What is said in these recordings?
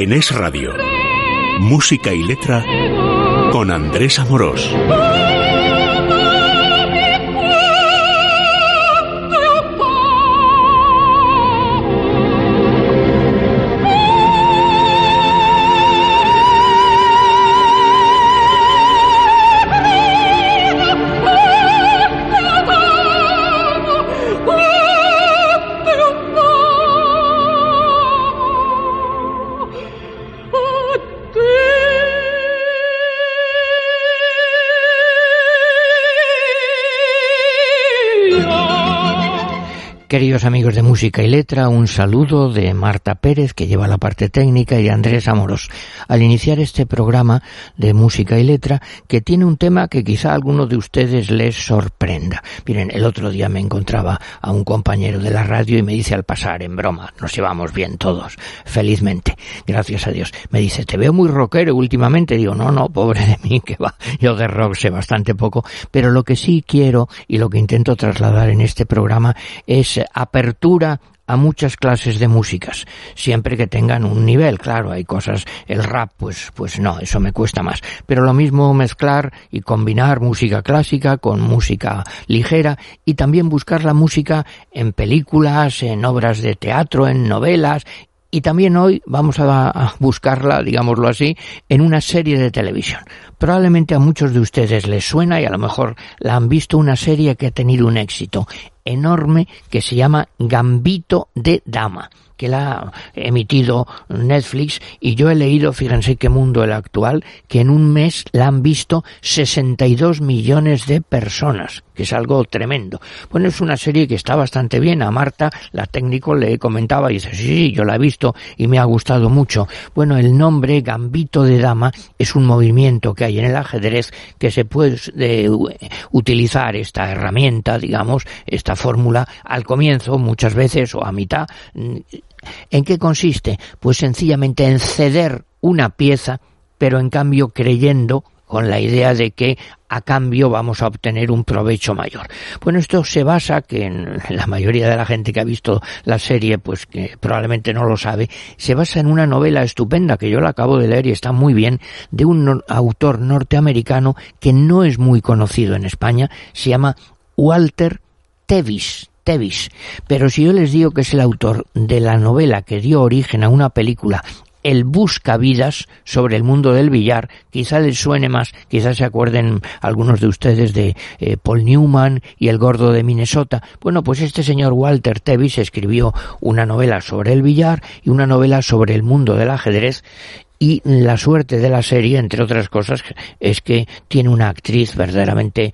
En Es Radio, música y letra con Andrés Amorós. Amigos de Música y Letra, un saludo de Marta Pérez, que lleva la parte técnica, y de Andrés Amoros, al iniciar este programa de Música y Letra, que tiene un tema que quizá a alguno de ustedes les sorprenda. Miren, el otro día me encontraba a un compañero de la radio y me dice al pasar, en broma, nos llevamos bien todos, felizmente, gracias a Dios. Me dice, te veo muy rockero últimamente. Digo, no, no, pobre de mí, que va, yo de rock sé bastante poco, pero lo que sí quiero y lo que intento trasladar en este programa es apertura a muchas clases de músicas, siempre que tengan un nivel, claro, hay cosas, el rap, pues, pues no, eso me cuesta más, pero lo mismo mezclar y combinar música clásica con música ligera y también buscar la música en películas, en obras de teatro, en novelas. Y también hoy vamos a, buscarla, digámoslo así, en una serie de televisión. Probablemente a muchos de ustedes les suena y a lo mejor la han visto una serie que ha tenido un éxito enorme que se llama Gambito de Dama que la ha emitido Netflix y yo he leído, fíjense qué mundo el actual, que en un mes la han visto 62 millones de personas, que es algo tremendo. Bueno, es una serie que está bastante bien. A Marta, la técnico, le comentaba y dice, sí, sí, yo la he visto y me ha gustado mucho. Bueno, el nombre Gambito de Dama es un movimiento que hay en el ajedrez que se puede utilizar esta herramienta, digamos, esta fórmula al comienzo muchas veces o a mitad ¿En qué consiste? Pues sencillamente en ceder una pieza, pero en cambio creyendo con la idea de que a cambio vamos a obtener un provecho mayor. Bueno, esto se basa, que en la mayoría de la gente que ha visto la serie, pues que probablemente no lo sabe, se basa en una novela estupenda que yo la acabo de leer y está muy bien, de un autor norteamericano que no es muy conocido en España, se llama Walter Tevis. Pero si yo les digo que es el autor de la novela que dio origen a una película el Buscavidas sobre el mundo del billar, quizá les suene más, quizás se acuerden algunos de ustedes de eh, Paul Newman y El Gordo de Minnesota. Bueno, pues este señor Walter Tevis escribió una novela sobre el billar y una novela sobre el mundo del ajedrez y la suerte de la serie, entre otras cosas, es que tiene una actriz verdaderamente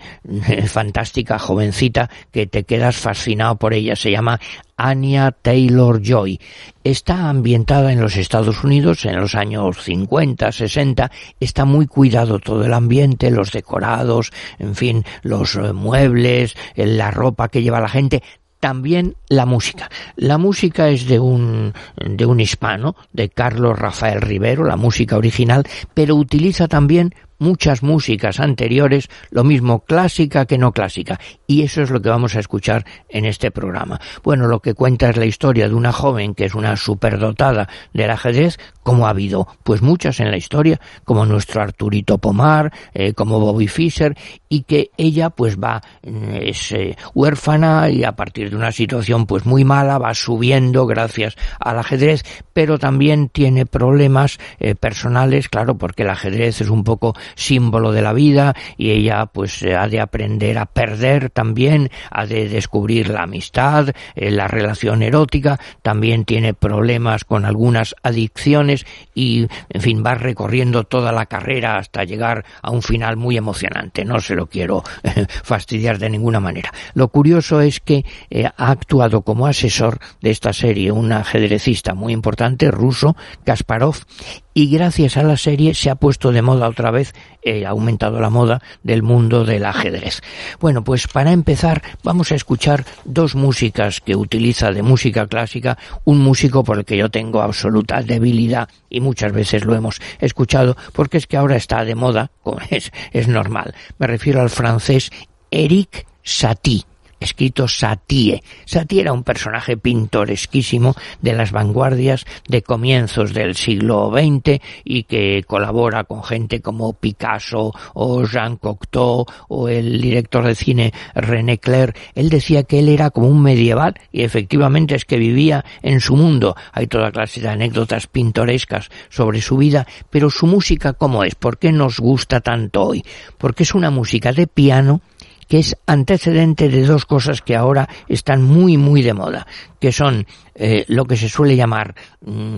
eh, fantástica, jovencita, que te quedas fascinado por ella. Se llama Anya Taylor Joy. Está ambientada en los Estados Unidos en los años 50, 60. Está muy cuidado todo el ambiente, los decorados, en fin, los eh, muebles, la ropa que lleva la gente también la música. La música es de un, de un hispano, de Carlos Rafael Rivero, la música original, pero utiliza también muchas músicas anteriores, lo mismo clásica que no clásica, y eso es lo que vamos a escuchar en este programa. Bueno, lo que cuenta es la historia de una joven que es una superdotada del ajedrez, como ha habido pues muchas en la historia, como nuestro Arturito Pomar, eh, como Bobby Fischer, y que ella pues va, mm, es eh, huérfana y a partir de una situación pues muy mala va subiendo gracias al ajedrez, pero también tiene problemas eh, personales, claro, porque el ajedrez es un poco símbolo de la vida y ella pues ha de aprender a perder también, ha de descubrir la amistad, eh, la relación erótica, también tiene problemas con algunas adicciones y en fin va recorriendo toda la carrera hasta llegar a un final muy emocionante. No se lo quiero eh, fastidiar de ninguna manera. Lo curioso es que eh, ha actuado como asesor de esta serie un ajedrecista muy importante ruso, Kasparov, y gracias a la serie se ha puesto de moda otra vez, eh, ha aumentado la moda del mundo del ajedrez. Bueno, pues para empezar vamos a escuchar dos músicas que utiliza de música clásica un músico por el que yo tengo absoluta debilidad y muchas veces lo hemos escuchado porque es que ahora está de moda, es, es normal. Me refiero al francés Eric Satie escrito Satie. Satie era un personaje pintoresquísimo de las vanguardias de comienzos del siglo XX y que colabora con gente como Picasso o Jean Cocteau o el director de cine René Clair. Él decía que él era como un medieval y efectivamente es que vivía en su mundo. Hay toda clase de anécdotas pintorescas sobre su vida, pero su música ¿cómo es? ¿Por qué nos gusta tanto hoy? Porque es una música de piano que es antecedente de dos cosas que ahora están muy, muy de moda, que son eh, lo que se suele llamar mm,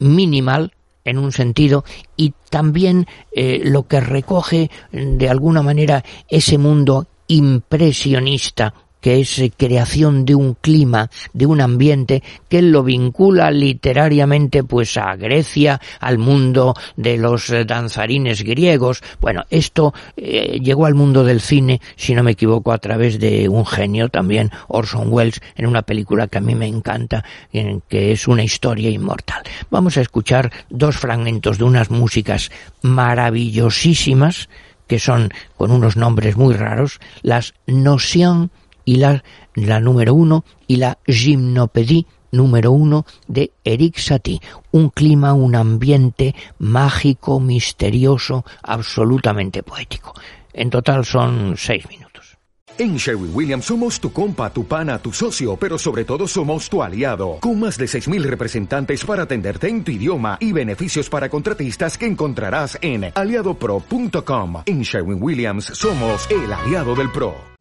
minimal, en un sentido y también eh, lo que recoge de alguna manera ese mundo impresionista que es eh, creación de un clima, de un ambiente, que lo vincula literariamente pues a Grecia, al mundo de los eh, danzarines griegos. Bueno, esto eh, llegó al mundo del cine, si no me equivoco, a través de un genio también, Orson Welles, en una película que a mí me encanta, en que es una historia inmortal. Vamos a escuchar dos fragmentos de unas músicas maravillosísimas, que son con unos nombres muy raros, las Notion y la, la número uno y la Gymnopédie número uno de Eric Satie. Un clima, un ambiente mágico, misterioso, absolutamente poético. En total son seis minutos. En Sherwin Williams somos tu compa, tu pana, tu socio, pero sobre todo somos tu aliado, con más de 6.000 representantes para atenderte en tu idioma y beneficios para contratistas que encontrarás en aliadopro.com. En Sherwin Williams somos el aliado del PRO.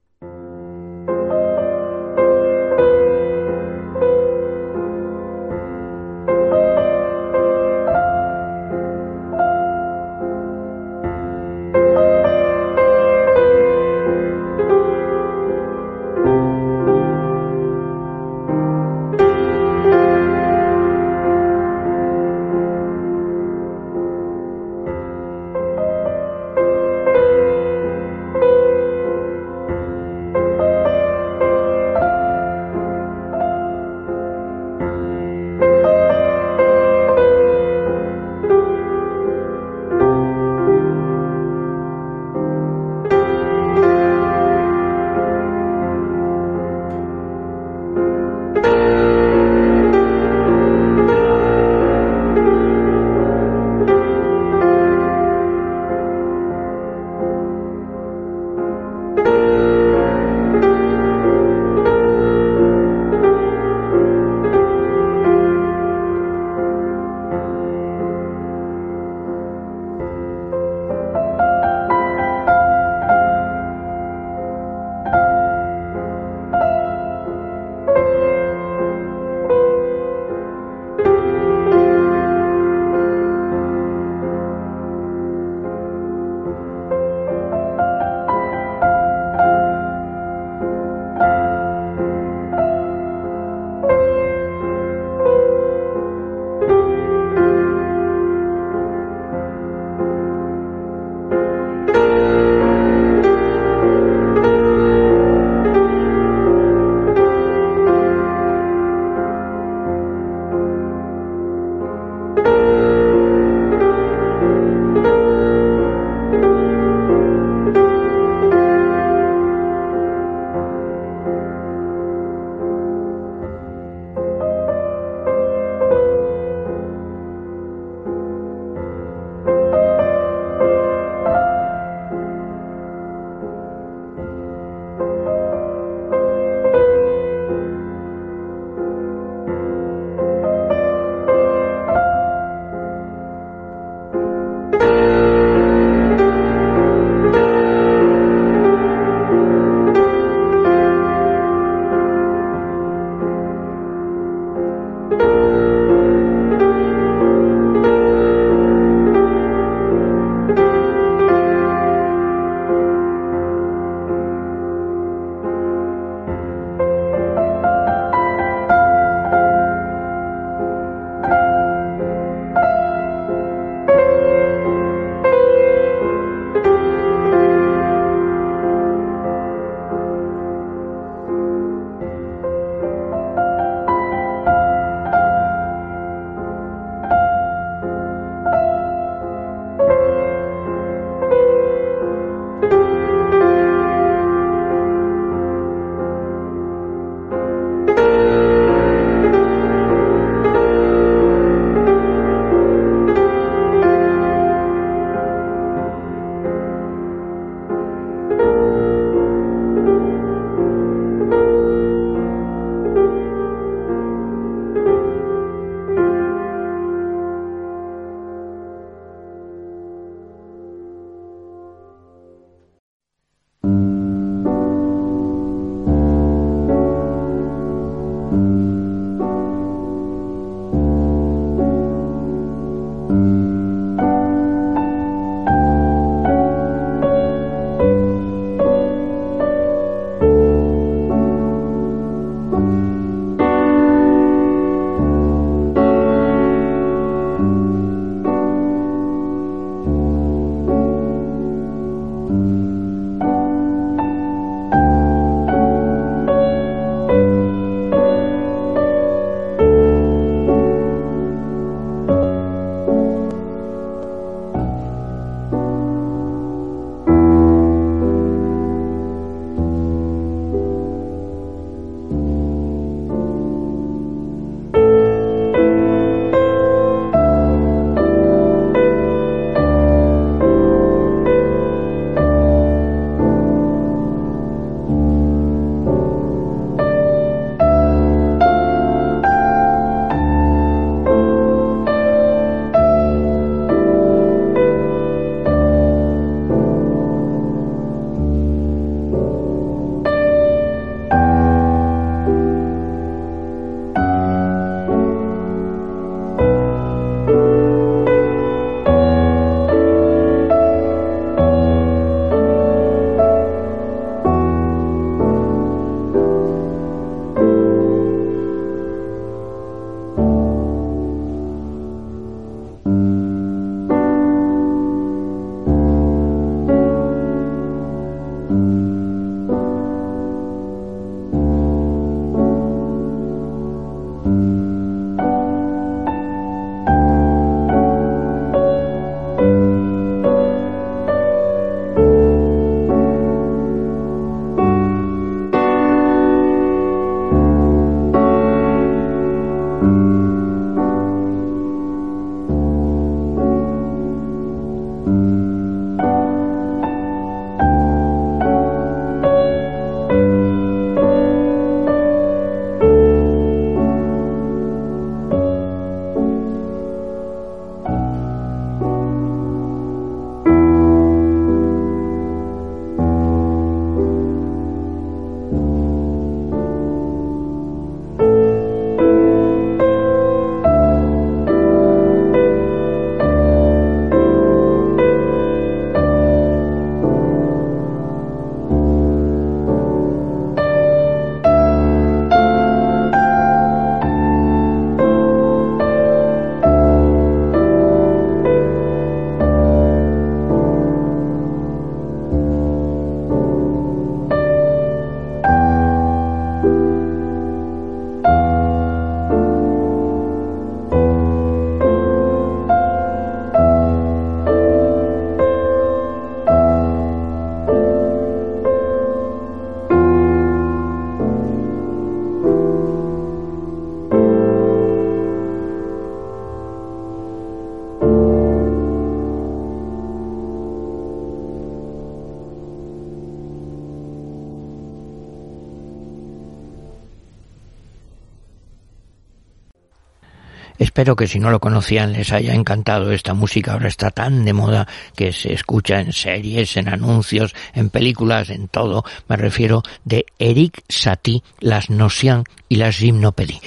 Espero que si no lo conocían les haya encantado esta música. Ahora está tan de moda que se escucha en series, en anuncios, en películas, en todo. Me refiero de Eric Satie, Las Nocian y las Gymnopédies.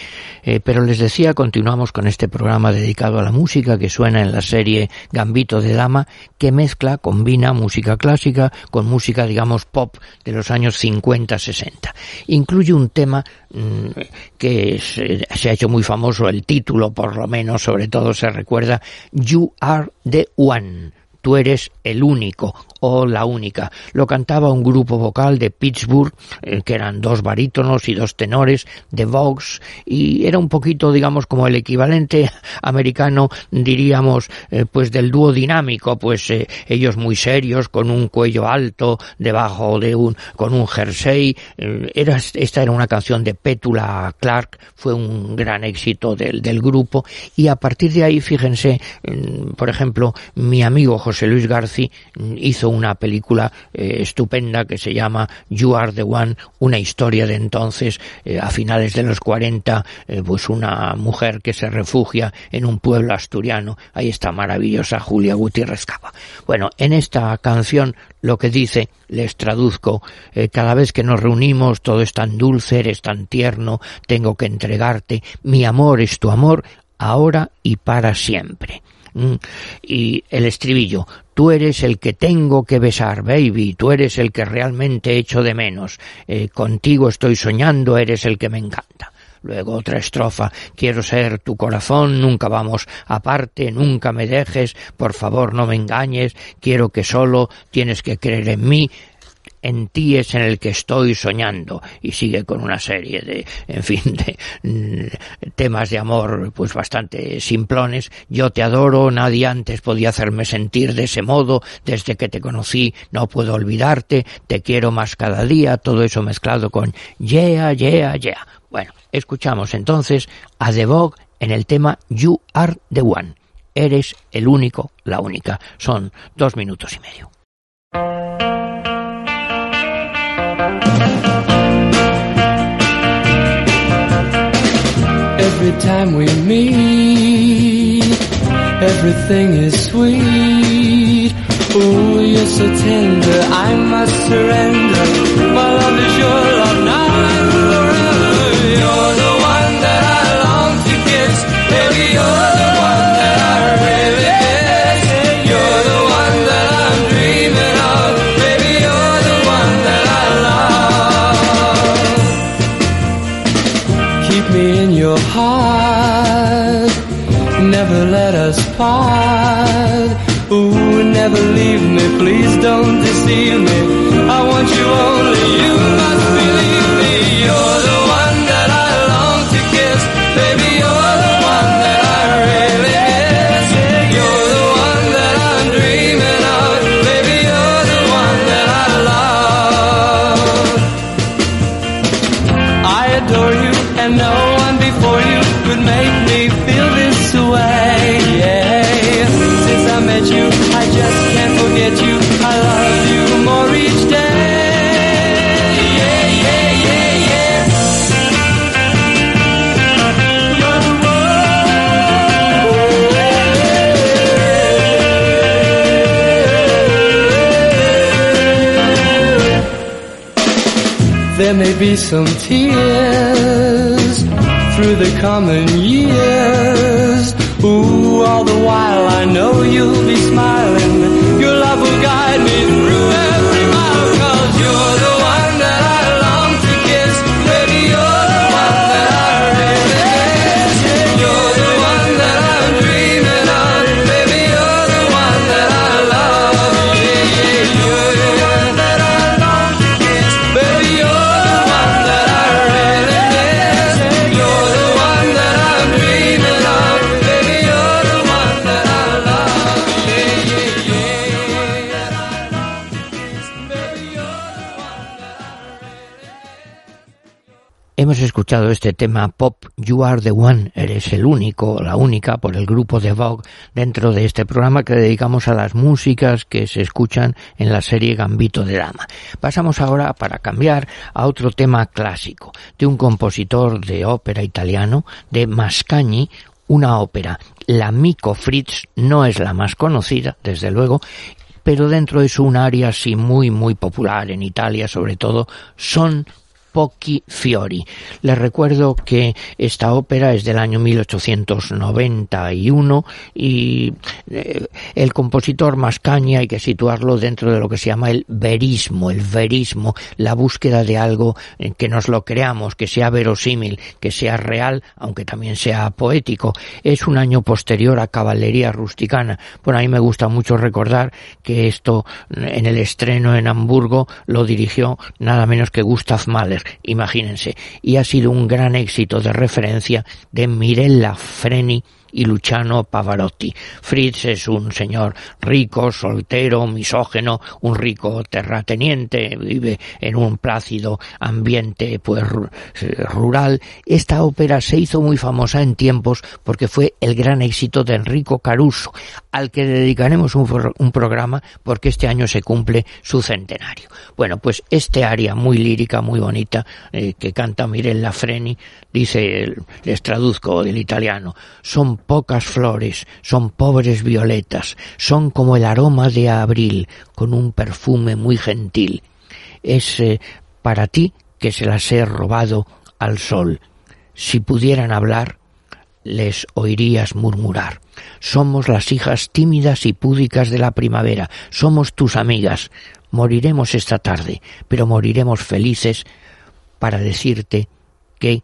Eh, pero les decía, continuamos con este programa dedicado a la música que suena en la serie Gambito de Dama, que mezcla, combina música clásica con música, digamos, pop de los años 50-60. Incluye un tema que se ha hecho muy famoso, el título por lo menos, sobre todo se recuerda, You Are the One tú eres el único o la única. Lo cantaba un grupo vocal de Pittsburgh, eh, que eran dos barítonos y dos tenores de Vox, y era un poquito, digamos, como el equivalente americano, diríamos, eh, pues del dúo dinámico, pues eh, ellos muy serios, con un cuello alto, debajo de un, con un jersey. era, esta era una canción de Petula Clark, fue un gran éxito del, del grupo, y a partir de ahí, fíjense, por ejemplo, mi amigo José Luis García hizo una película eh, estupenda que se llama You Are the One, una historia de entonces, eh, a finales de los 40, eh, pues una mujer que se refugia en un pueblo asturiano. Ahí está maravillosa Julia Gutiérrez Cava. Bueno, en esta canción lo que dice, les traduzco, cada vez que nos reunimos todo es tan dulce, eres tan tierno, tengo que entregarte, mi amor es tu amor, ahora y para siempre. Mm. Y el estribillo, tú eres el que tengo que besar, baby, tú eres el que realmente echo de menos, eh, contigo estoy soñando, eres el que me encanta. Luego otra estrofa, quiero ser tu corazón, nunca vamos aparte, nunca me dejes, por favor no me engañes, quiero que solo tienes que creer en mí, en ti es en el que estoy soñando y sigue con una serie de, en fin, de mm, temas de amor pues bastante simplones. Yo te adoro, nadie antes podía hacerme sentir de ese modo, desde que te conocí no puedo olvidarte, te quiero más cada día, todo eso mezclado con yeah, yeah, yeah. Bueno, escuchamos entonces a The Vogue en el tema You Are the One. Eres el único, la única. Son dos minutos y medio. Every time we meet, everything is sweet. Oh, you're so tender, I must surrender. My love is your love now. Please don't deceive me. Be some tears through the coming years. Ooh, all the while I know you'll be smiling. Escuchado este tema pop You Are the One, eres el único, la única, por el grupo de Vogue dentro de este programa que dedicamos a las músicas que se escuchan en la serie Gambito de Dama. Pasamos ahora, para cambiar, a otro tema clásico, de un compositor de ópera italiano, de Mascagni, una ópera. La Mico Fritz no es la más conocida, desde luego, pero dentro de su área sí muy muy popular en Italia sobre todo son Pochi Fiori. Les recuerdo que esta ópera es del año 1891 y eh, el compositor Mascagni hay que situarlo dentro de lo que se llama el verismo, el verismo, la búsqueda de algo que nos lo creamos, que sea verosímil, que sea real, aunque también sea poético. Es un año posterior a Caballería Rusticana. Bueno, a mí me gusta mucho recordar que esto en el estreno en Hamburgo lo dirigió nada menos que Gustav Mahler imagínense, y ha sido un gran éxito de referencia de Mirella Freni y Luciano Pavarotti. Fritz es un señor rico, soltero, misógeno, un rico terrateniente, vive en un plácido ambiente pues rural. Esta ópera se hizo muy famosa en tiempos porque fue el gran éxito de Enrico Caruso, al que dedicaremos un, un programa porque este año se cumple su centenario. Bueno, pues este área muy lírica, muy bonita, eh, que canta Mirella Freni, dice, les traduzco del italiano, son pocas flores, son pobres violetas, son como el aroma de abril, con un perfume muy gentil. Es eh, para ti que se las he robado al sol. Si pudieran hablar, les oirías murmurar. Somos las hijas tímidas y púdicas de la primavera, somos tus amigas. Moriremos esta tarde, pero moriremos felices para decirte que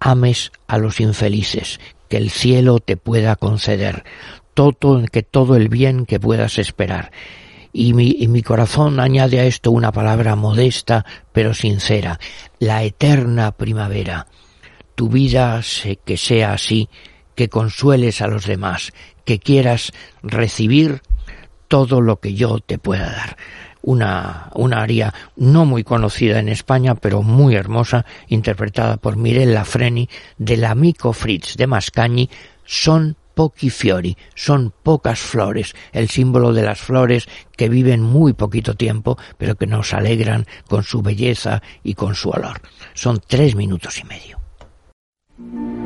ames a los infelices, que el cielo te pueda conceder, todo, que todo el bien que puedas esperar. Y mi, y mi corazón añade a esto una palabra modesta pero sincera, la eterna primavera. Tu vida que sea así, que consueles a los demás, que quieras recibir todo lo que yo te pueda dar una, una aria no muy conocida en España, pero muy hermosa, interpretada por Mirella Freni, del amico Fritz de Mascagni, son pochi fiori, son pocas flores, el símbolo de las flores que viven muy poquito tiempo, pero que nos alegran con su belleza y con su olor. Son tres minutos y medio.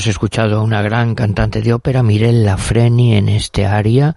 Hemos escuchado a una gran cantante de ópera, Mirella Freni, en este aria.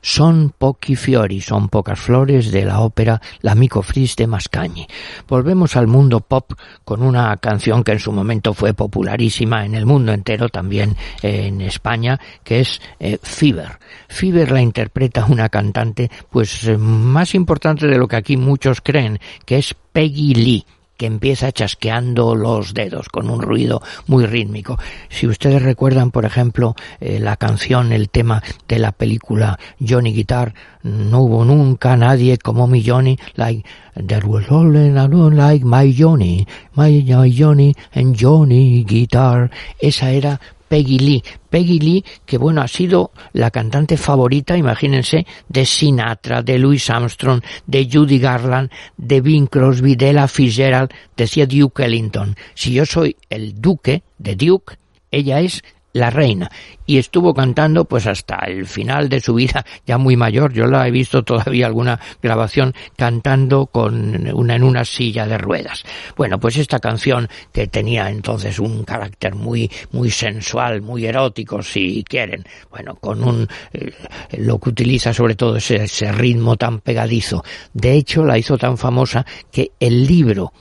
Son pochi fiori, son pocas flores de la ópera L'amico Fris de Mascagni. Volvemos al mundo pop con una canción que en su momento fue popularísima en el mundo entero, también en España, que es eh, Fever. Fever la interpreta una cantante pues más importante de lo que aquí muchos creen, que es Peggy Lee que empieza chasqueando los dedos con un ruido muy rítmico. Si ustedes recuerdan, por ejemplo, eh, la canción, el tema de la película Johnny Guitar, no hubo nunca nadie como mi Johnny, like there was only like my Johnny, my, my Johnny and Johnny Guitar. Esa era Peggy Lee. Peggy Lee, que bueno, ha sido la cantante favorita, imagínense, de Sinatra, de Louis Armstrong, de Judy Garland, de Bing Crosby, de Ella Fitzgerald, decía Duke Ellington. Si yo soy el duque de Duke, ella es la reina. Y estuvo cantando pues hasta el final de su vida ya muy mayor. Yo la he visto todavía alguna grabación cantando con una en una silla de ruedas. Bueno pues esta canción que tenía entonces un carácter muy muy sensual muy erótico si quieren bueno con un eh, lo que utiliza sobre todo ese, ese ritmo tan pegadizo. De hecho la hizo tan famosa que el libro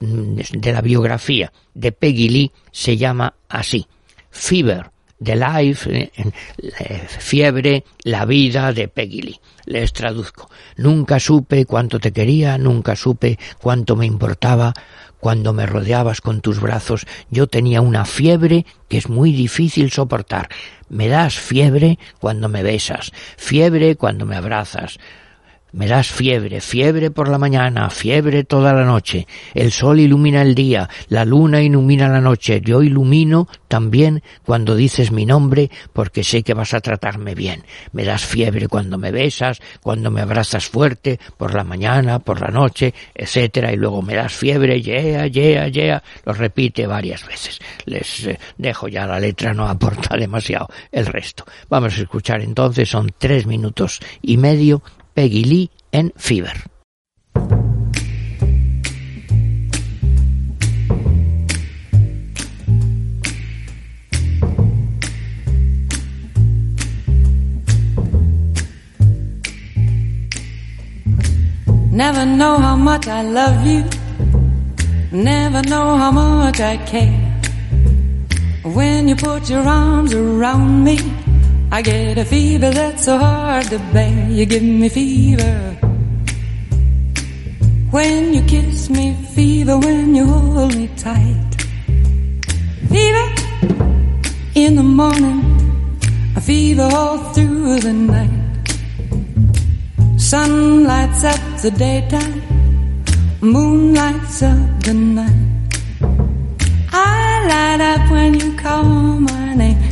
de la biografía de Peggy Lee se llama así Fever, The Life, eh, eh, Fiebre, la vida de Peggy Lee. Les traduzco. Nunca supe cuánto te quería, nunca supe cuánto me importaba. Cuando me rodeabas con tus brazos, yo tenía una fiebre que es muy difícil soportar. Me das fiebre cuando me besas, fiebre cuando me abrazas, me das fiebre, fiebre por la mañana, fiebre toda la noche. El sol ilumina el día, la luna ilumina la noche. Yo ilumino también cuando dices mi nombre porque sé que vas a tratarme bien. Me das fiebre cuando me besas, cuando me abrazas fuerte, por la mañana, por la noche, etcétera. Y luego me das fiebre, yeah, yeah, yeah. Lo repite varias veces. Les eh, dejo ya la letra, no aporta demasiado el resto. Vamos a escuchar entonces, son tres minutos y medio Peggy Lee en Fever. Never know how much I love you. Never know how much I care. When you put your arms around me I get a fever that's so hard to bear. You give me fever. When you kiss me, fever when you hold me tight. Fever in the morning, a fever all through the night. Sun lights up the daytime, moon lights up the night. I light up when you call my name,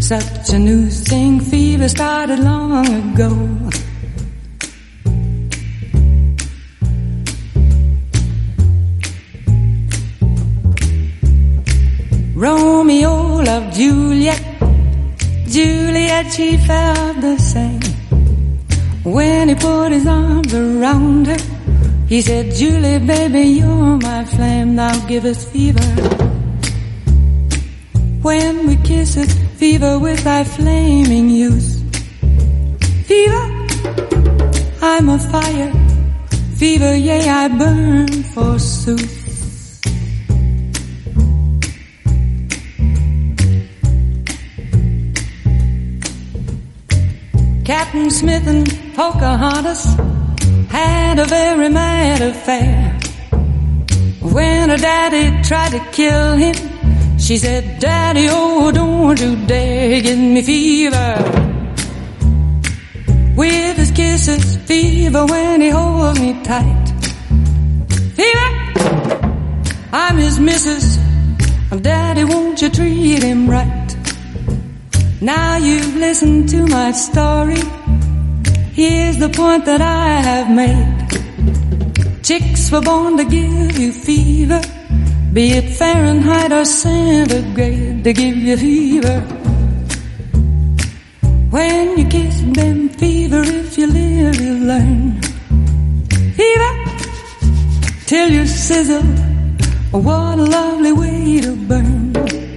such a new thing. Fever started long ago. Romeo loved Juliet. Juliet, she felt the same. When he put his arms around her, he said, Julie, baby, you're my flame. Now give us fever. When we kiss it, fever with thy flaming youth. Fever, I'm a fire. Fever, yea, I burn forsooth. Captain Smith and Pocahontas had a very mad affair. When her daddy tried to kill him, she said, Daddy, oh, don't you dare give me fever. With his kisses, fever when he holds me tight. Fever, I'm his missus. Daddy, won't you treat him right? Now you've listened to my story. Here's the point that I have made. Chicks were born to give you fever, be it Fahrenheit or centigrade, they give you fever. When you kiss them fever, if you live, you learn. Fever, till you sizzle. What a lovely way to burn.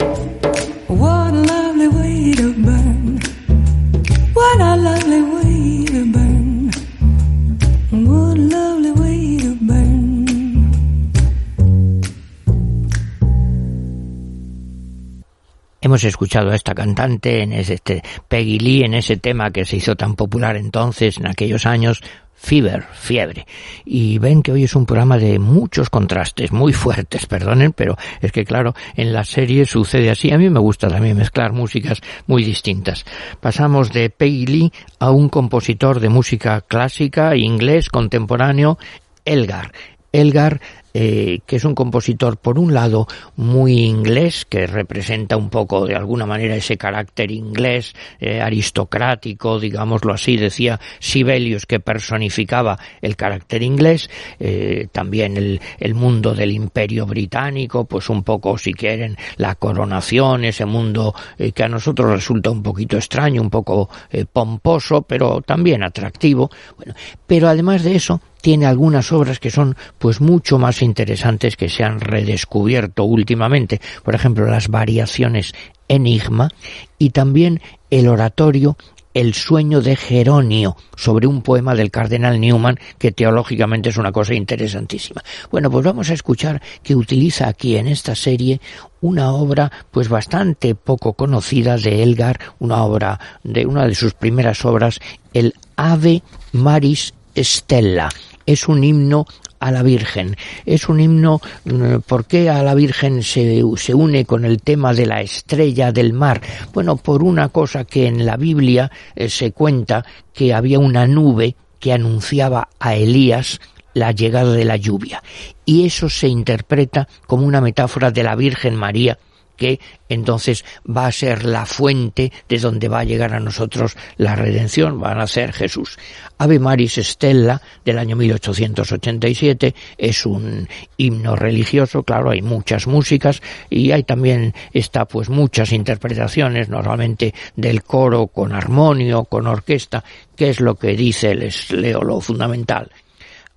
Hemos escuchado a esta cantante en ese, este Peggy Lee en ese tema que se hizo tan popular entonces en aquellos años Fever, fiebre. Y ven que hoy es un programa de muchos contrastes, muy fuertes, perdonen, pero es que claro, en la serie sucede así. A mí me gusta también mezclar músicas muy distintas. Pasamos de Peggy Lee a un compositor de música clásica, inglés, contemporáneo, Elgar. Elgar eh, que es un compositor, por un lado, muy inglés, que representa un poco, de alguna manera, ese carácter inglés, eh, aristocrático, digámoslo así, decía Sibelius, que personificaba el carácter inglés, eh, también el, el, mundo del imperio británico, pues un poco, si quieren, la coronación, ese mundo que a nosotros resulta un poquito extraño, un poco pomposo, pero también atractivo. Bueno, pero además de eso, tiene algunas obras que son pues mucho más interesantes que se han redescubierto últimamente, por ejemplo las variaciones Enigma y también el oratorio el sueño de Jeronio sobre un poema del cardenal Newman que teológicamente es una cosa interesantísima. Bueno, pues vamos a escuchar que utiliza aquí en esta serie una obra pues bastante poco conocida de Elgar, una obra de una de sus primeras obras, el Ave Maris Stella. Es un himno a la Virgen. Es un himno, mm, ¿por qué a la Virgen se, se, une con el tema de la estrella del mar? Bueno, por una cosa que en la Biblia eh, se cuenta que había una nube que anunciaba a Elías la llegada de la lluvia. Y eso se interpreta como una metáfora de la Virgen María que entonces va a ser la fuente de donde va a llegar a nosotros la redención, van a ser Jesús. Ave Maris Stella del año 1887 es un himno religioso, claro, hay muchas músicas y hay también está pues muchas interpretaciones, normalmente del coro con armonio, con orquesta, que es lo que dice, les leo lo fundamental.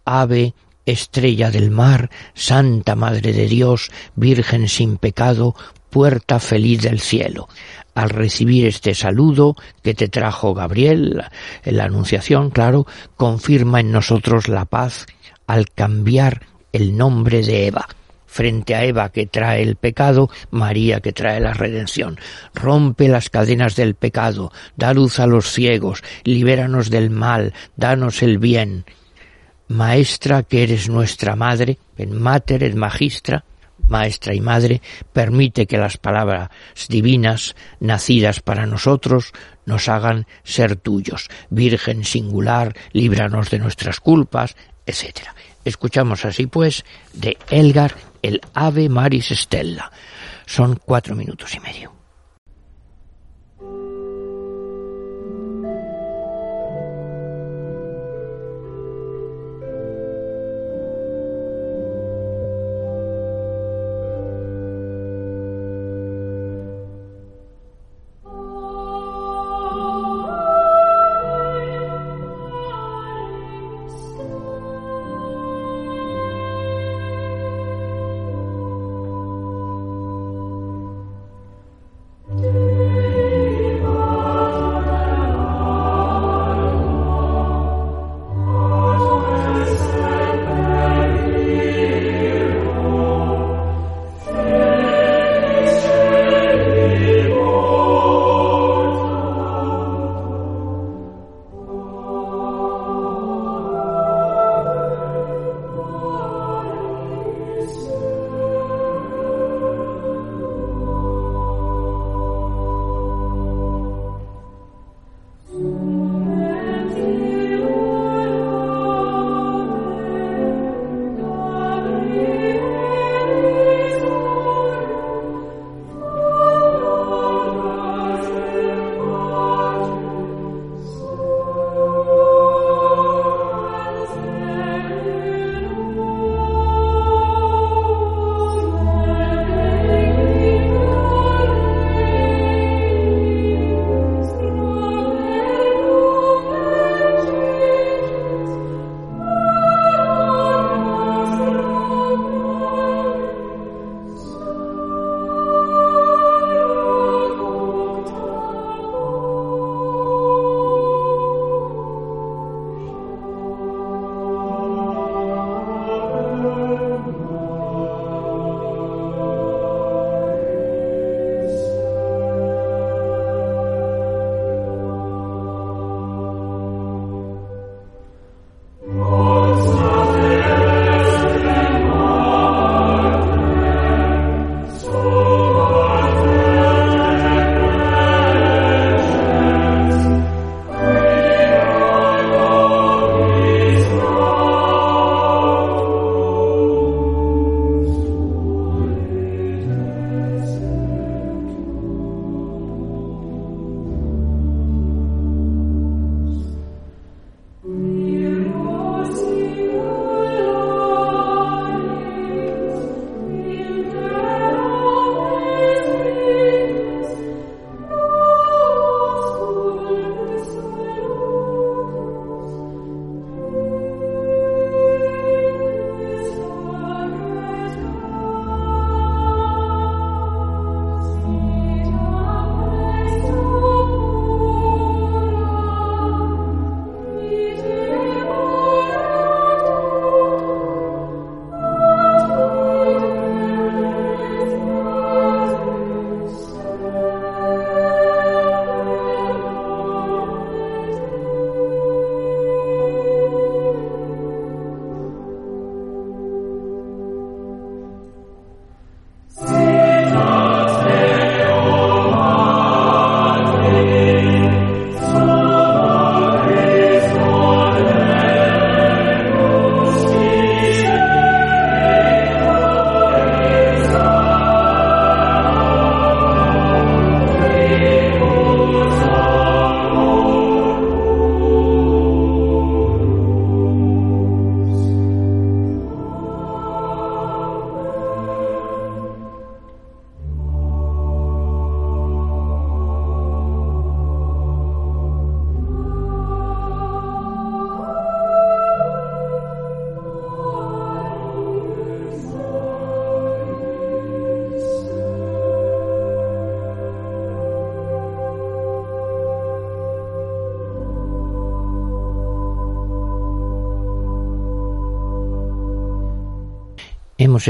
Ave Estrella del mar, Santa Madre de Dios, Virgen sin pecado, puerta feliz del cielo. Al recibir este saludo que te trajo Gabriel, en la Anunciación, claro, confirma en nosotros la paz al cambiar el nombre de Eva frente a Eva que trae el pecado, María que trae la redención. Rompe las cadenas del pecado, da luz a los ciegos, libéranos del mal, danos el bien. Maestra que eres nuestra madre, en mater et magistra, maestra y madre, permite que las palabras divinas, nacidas para nosotros, nos hagan ser tuyos. Virgen singular, líbranos de nuestras culpas, etc. Escuchamos así pues de Elgar el Ave Maris Stella. Son cuatro minutos y medio.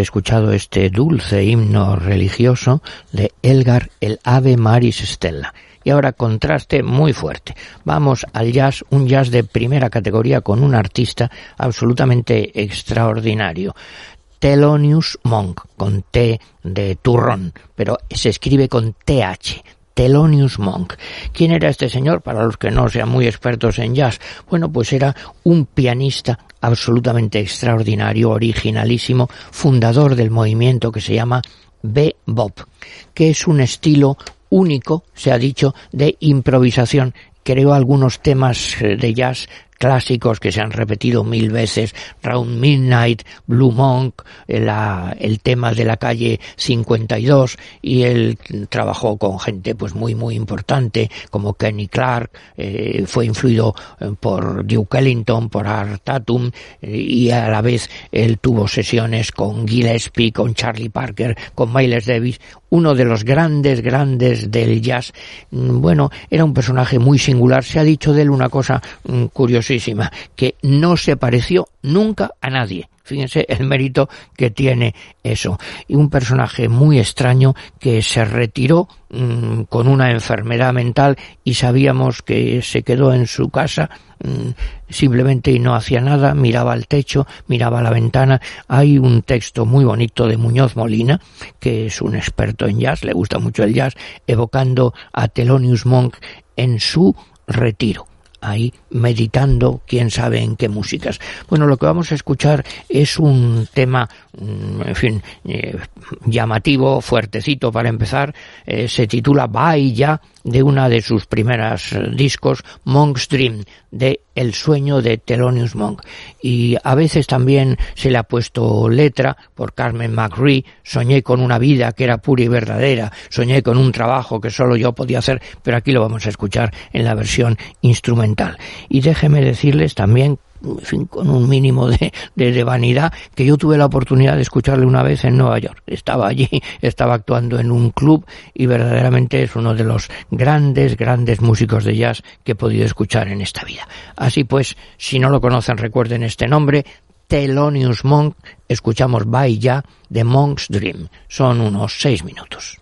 Escuchado este dulce himno religioso de Elgar el Ave Maris Stella. Y ahora contraste muy fuerte. Vamos al jazz, un jazz de primera categoría con un artista absolutamente extraordinario. Thelonious Monk, con T de turrón, pero se escribe con TH. Thelonious Monk. ¿Quién era este señor? Para los que no sean muy expertos en jazz. Bueno, pues era un pianista absolutamente extraordinario, originalísimo, fundador del movimiento que se llama bebop, que es un estilo único, se ha dicho, de improvisación creó algunos temas eh, de jazz clásicos que se han repetido mil veces, Round Midnight, Blue Monk, el, el tema de la calle 52 y él trabajó con gente pues muy muy importante como Kenny Clark, eh, fue influido eh, por Duke Ellington, por Art Tatum eh, y a la vez él tuvo sesiones con Gillespie, con Charlie Parker, con Miles Davis, uno de los grandes, grandes del jazz. Mm, bueno, era un personaje muy singular. Se ha dicho de él una cosa mm, curiosísima, que no se pareció nunca a nadie. Fíjense el mérito que tiene eso. Y un personaje muy extraño que se retiró mm, con una enfermedad mental y sabíamos que se quedó en su casa mm, simplemente y no hacía nada, miraba al techo, miraba la ventana. Hay un texto muy bonito de Muñoz Molina, que es un experto en jazz, le gusta mucho el jazz, evocando a Thelonious Monk en su retiro ahí meditando quién sabe en qué músicas. Bueno, lo que vamos a escuchar es un tema, mm, en fin, eh, llamativo, fuertecito para empezar. Eh, se titula Bahía de una de sus primeras eh, discos, Monk's Dream, de El sueño de Thelonious Monk. Y a veces también se le ha puesto letra por Carmen McRae, soñé con una vida que era pura y verdadera, soñé con un trabajo que solo yo podía hacer, pero aquí lo vamos a escuchar en la versión instrumental. Y déjeme decirles también en fin, con un mínimo de, vanidad, que yo tuve la oportunidad de escucharle una vez en Nueva York. Estaba allí, estaba actuando en un club y verdaderamente es uno de los grandes, grandes músicos de jazz que he podido escuchar en esta vida. Así pues, si no lo conocen, recuerden este nombre, Thelonious Monk, escuchamos Bye Ya de Monk's Dream. Son unos seis minutos.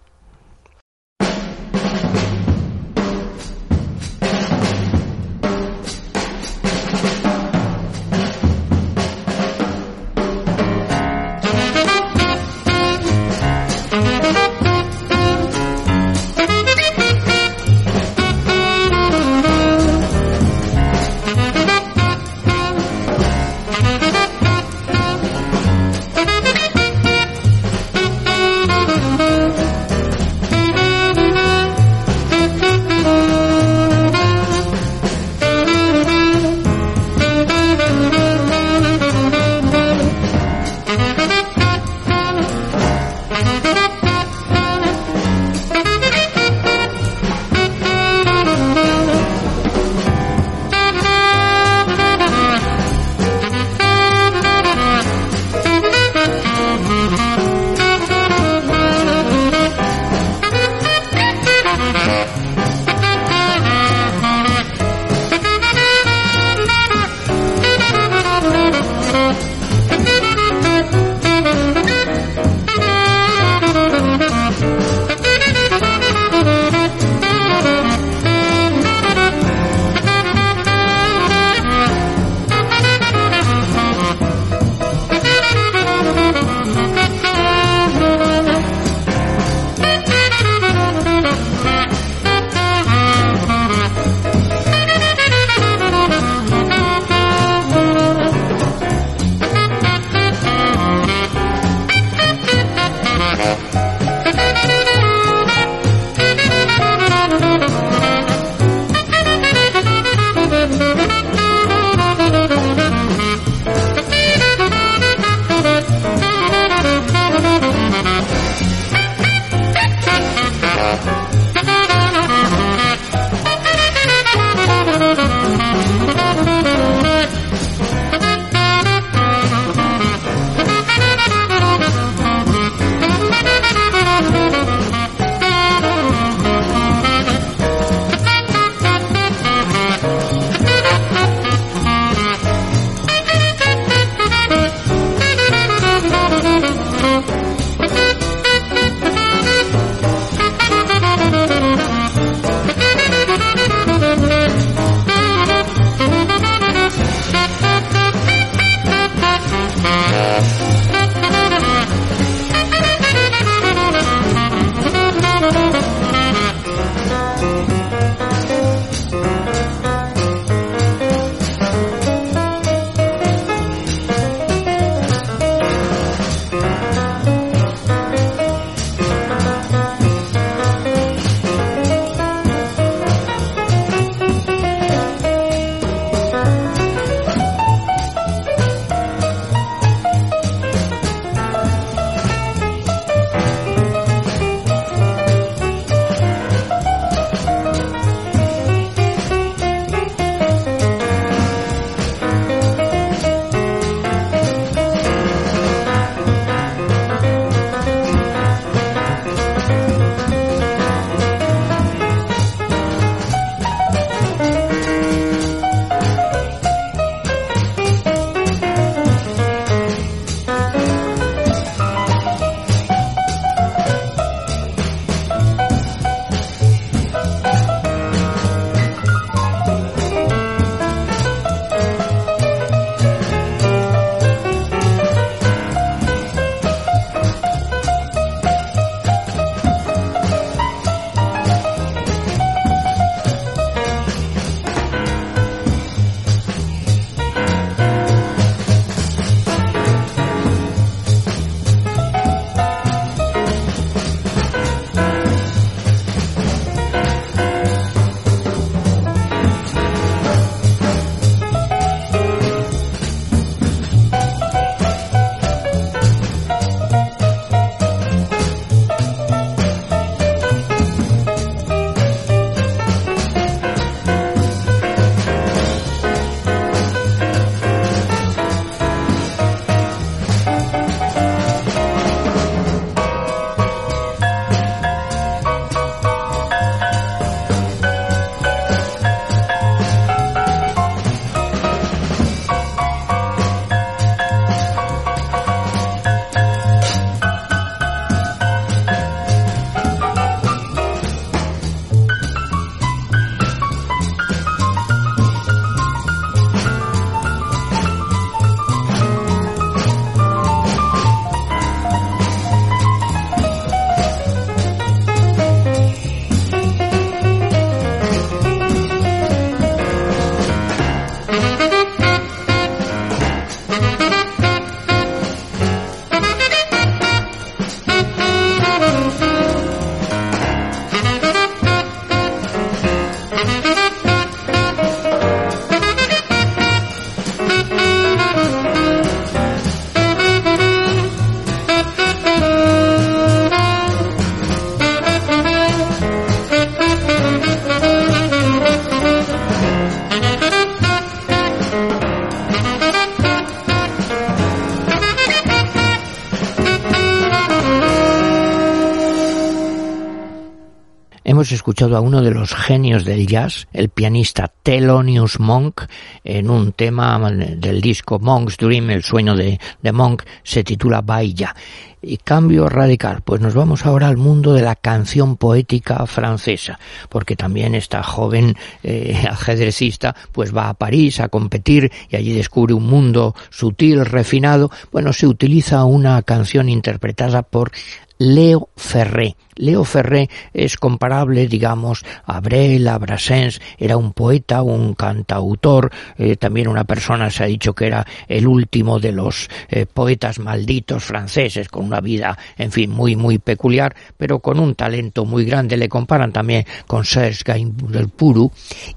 Escuchado a uno de los genios del jazz, el pianista Thelonious Monk, en un tema del disco Monk's Dream, el sueño de, Monk, se titula Bailla y cambio radical. Pues nos vamos ahora al mundo de la canción poética francesa, porque también esta joven eh, ajedrecista pues va a París a competir y allí descubre un mundo sutil, refinado. Bueno, se utiliza una canción interpretada por Leo Ferré. Leo Ferré es comparable, digamos, a Brel, a Brassens, era un poeta, un cantautor, eh, también una persona se ha dicho que era el último de los eh, poetas malditos franceses, con una vida, en fin, muy, muy peculiar, pero con un talento muy grande. Le comparan también con Serge Gainsbourg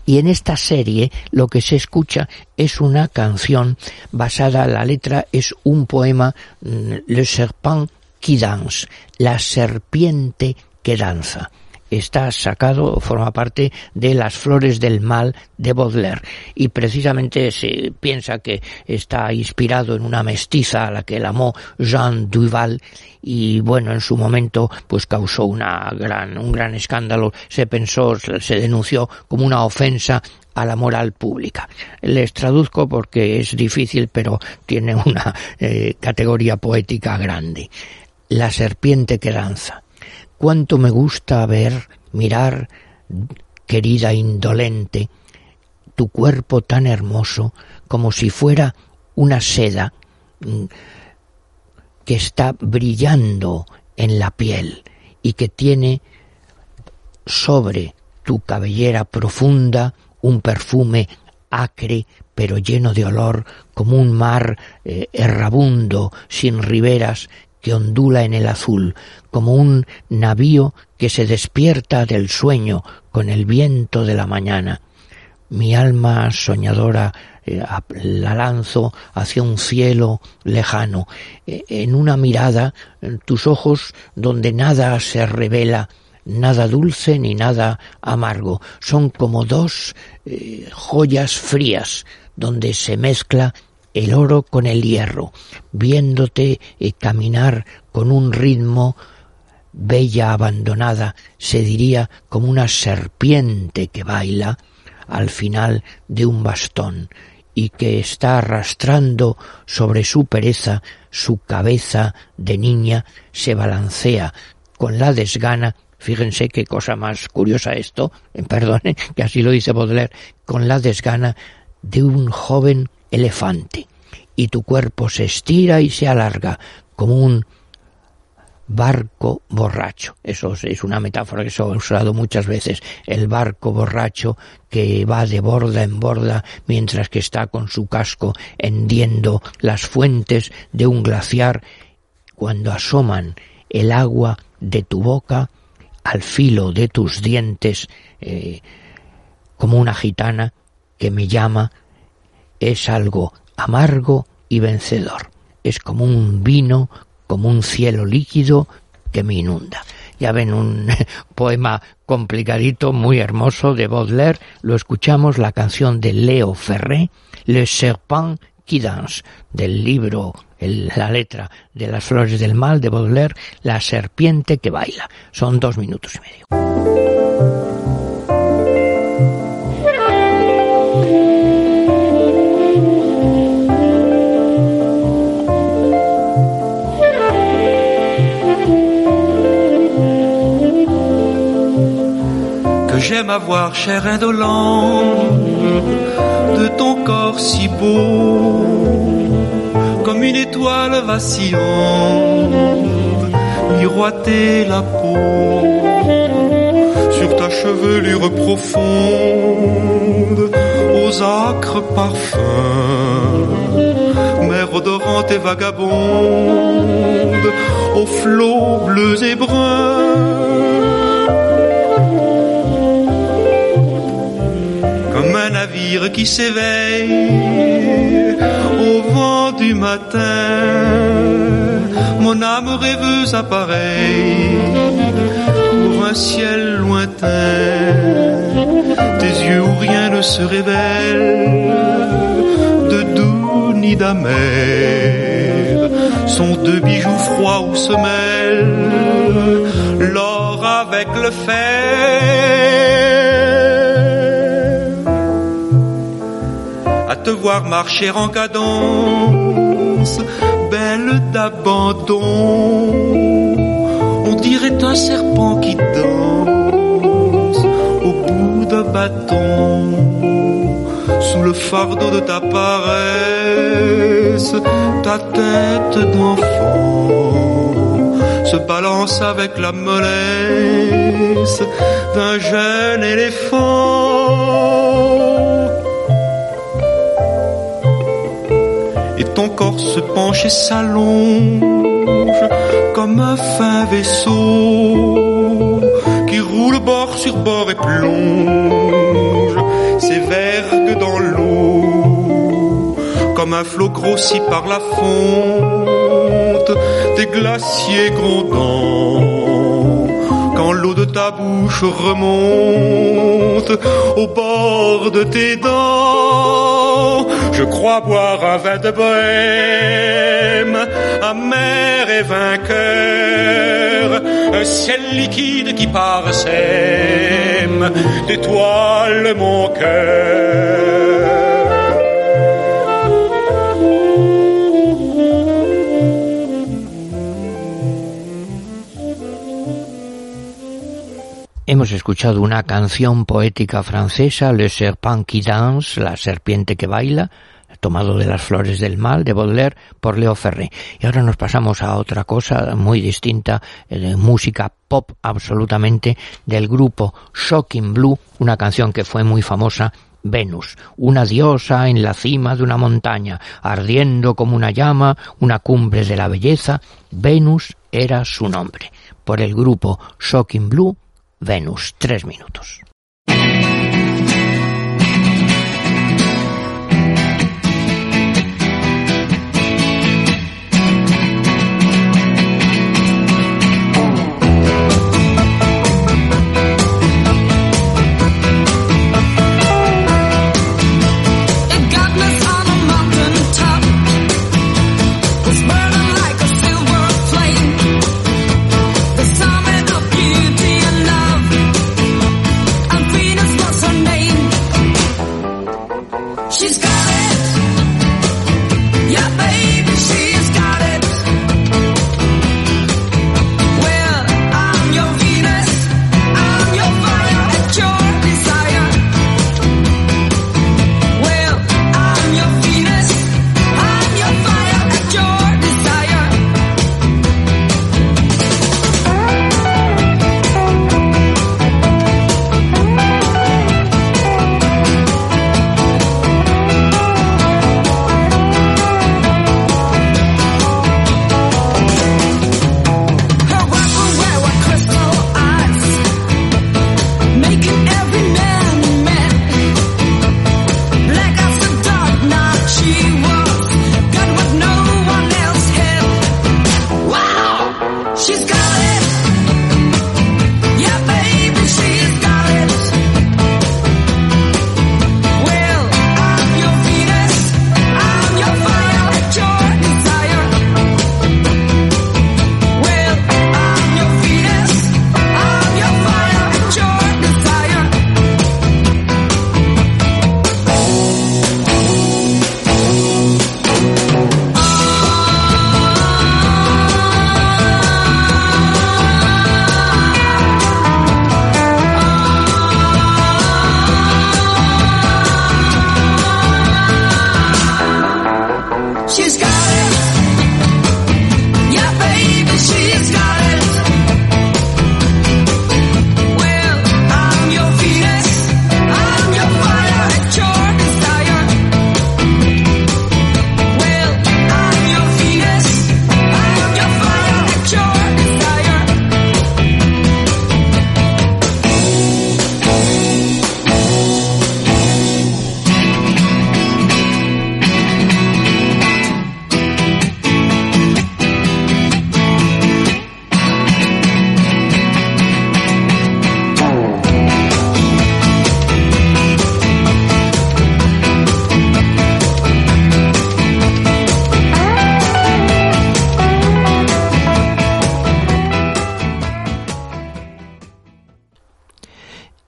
y en esta serie lo que se escucha es una canción basada, la letra es un poema, mm, Le Serpent qui la serpiente que danza. Está sacado, forma parte de Las Flores del Mal de Baudelaire y precisamente se piensa que está inspirado en una mestiza a la que él amó Jean Duval y bueno, en su momento pues causó una gran, un gran escándalo, se pensó, se denunció como una ofensa a la moral pública. Les traduzco porque es difícil, pero tiene una eh, categoría poética grande la serpiente que danza. Cuánto me gusta ver, mirar, querida indolente, tu cuerpo tan hermoso como si fuera una seda mm, que está brillando en la piel y que tiene sobre tu cabellera profunda un perfume acre pero lleno de olor como un mar eh, errabundo sin riberas que ondula en el azul, como un navío que se despierta del sueño con el viento de la mañana. Mi alma soñadora eh, la lanzo hacia un cielo lejano. E, en una mirada, tus ojos donde nada se revela, nada dulce ni nada amargo. Son como dos eh, joyas frías donde se mezcla el oro con el hierro, viéndote eh, caminar con un ritmo bella abandonada, se diría como una serpiente que baila al final de un bastón y que está arrastrando sobre su pereza su cabeza de niña, se balancea con la desgana. Fíjense qué cosa más curiosa esto, eh, perdone, que así lo dice Baudelaire, con la desgana de un joven elefante y tu cuerpo se estira y se alarga como un barco borracho. Eso es una metáfora que se ha usado muchas veces. El barco borracho que va de borda en borda mientras que está con su casco hendiendo las fuentes de un glaciar cuando asoman el agua de tu boca al filo de tus dientes eh, como una gitana que me llama es algo amargo y vencedor. Es como un vino, como un cielo líquido que me inunda. Ya ven un poema complicadito, muy hermoso de Baudelaire. Lo escuchamos, la canción de Leo Ferré, Le Serpent qui danse, del libro, la letra de las flores del mal de Baudelaire, La serpiente que baila. Son dos minutos y medio. J'aime avoir chair indolente de ton corps si beau, comme une étoile vacillante, miroiter la peau sur ta chevelure profonde, aux acres parfums, mer odorante et vagabonde, aux flots bleus et bruns qui s'éveille au vent du matin. Mon âme rêveuse appareille pour un ciel lointain. Tes yeux où rien ne se révèle, de doux ni d'amer, sont deux bijoux froids où se mêlent l'or avec le fer. Te voir marcher en cadence, belle d'abandon. On dirait un serpent qui danse au bout d'un bâton sous le fardeau de ta paresse, ta tête d'enfant se balance avec la mollesse d'un jeune éléphant. Corps se penche et s'allonge comme un fin vaisseau qui roule bord sur bord et plonge ses vergues dans l'eau comme un flot grossi par la fonte des glaciers grondants. Quand l'eau de ta bouche remonte au bord de tes dents, je crois boire un vin de bohème, amer et vainqueur, un ciel liquide qui parsème d'étoiles mon cœur. Hemos escuchado una canción poética francesa, Le Serpent qui danse, la serpiente que baila, tomado de las flores del mal de Baudelaire por Leo Ferré. Y ahora nos pasamos a otra cosa muy distinta, eh, música pop absolutamente, del grupo Shocking Blue, una canción que fue muy famosa Venus, una diosa en la cima de una montaña, ardiendo como una llama, una cumbre de la belleza, Venus era su nombre. Por el grupo Shocking Blue, Venus, tres minutos.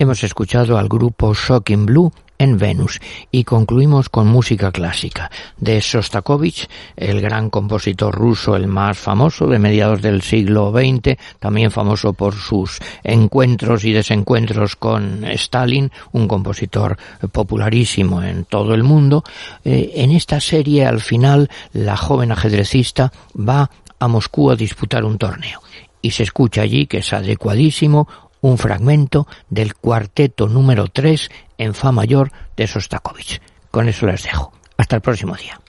Hemos escuchado al grupo Shocking Blue en Venus y concluimos con música clásica de Sostakovich, el gran compositor ruso, el más famoso de mediados del siglo XX, también famoso por sus encuentros y desencuentros con Stalin, un compositor popularísimo en todo el mundo. Eh, en esta serie, al final, la joven ajedrecista va a Moscú a disputar un torneo y se escucha allí que es adecuadísimo un fragmento del cuarteto número 3 en Fa mayor de Sostakovich. Con eso les dejo. Hasta el próximo día.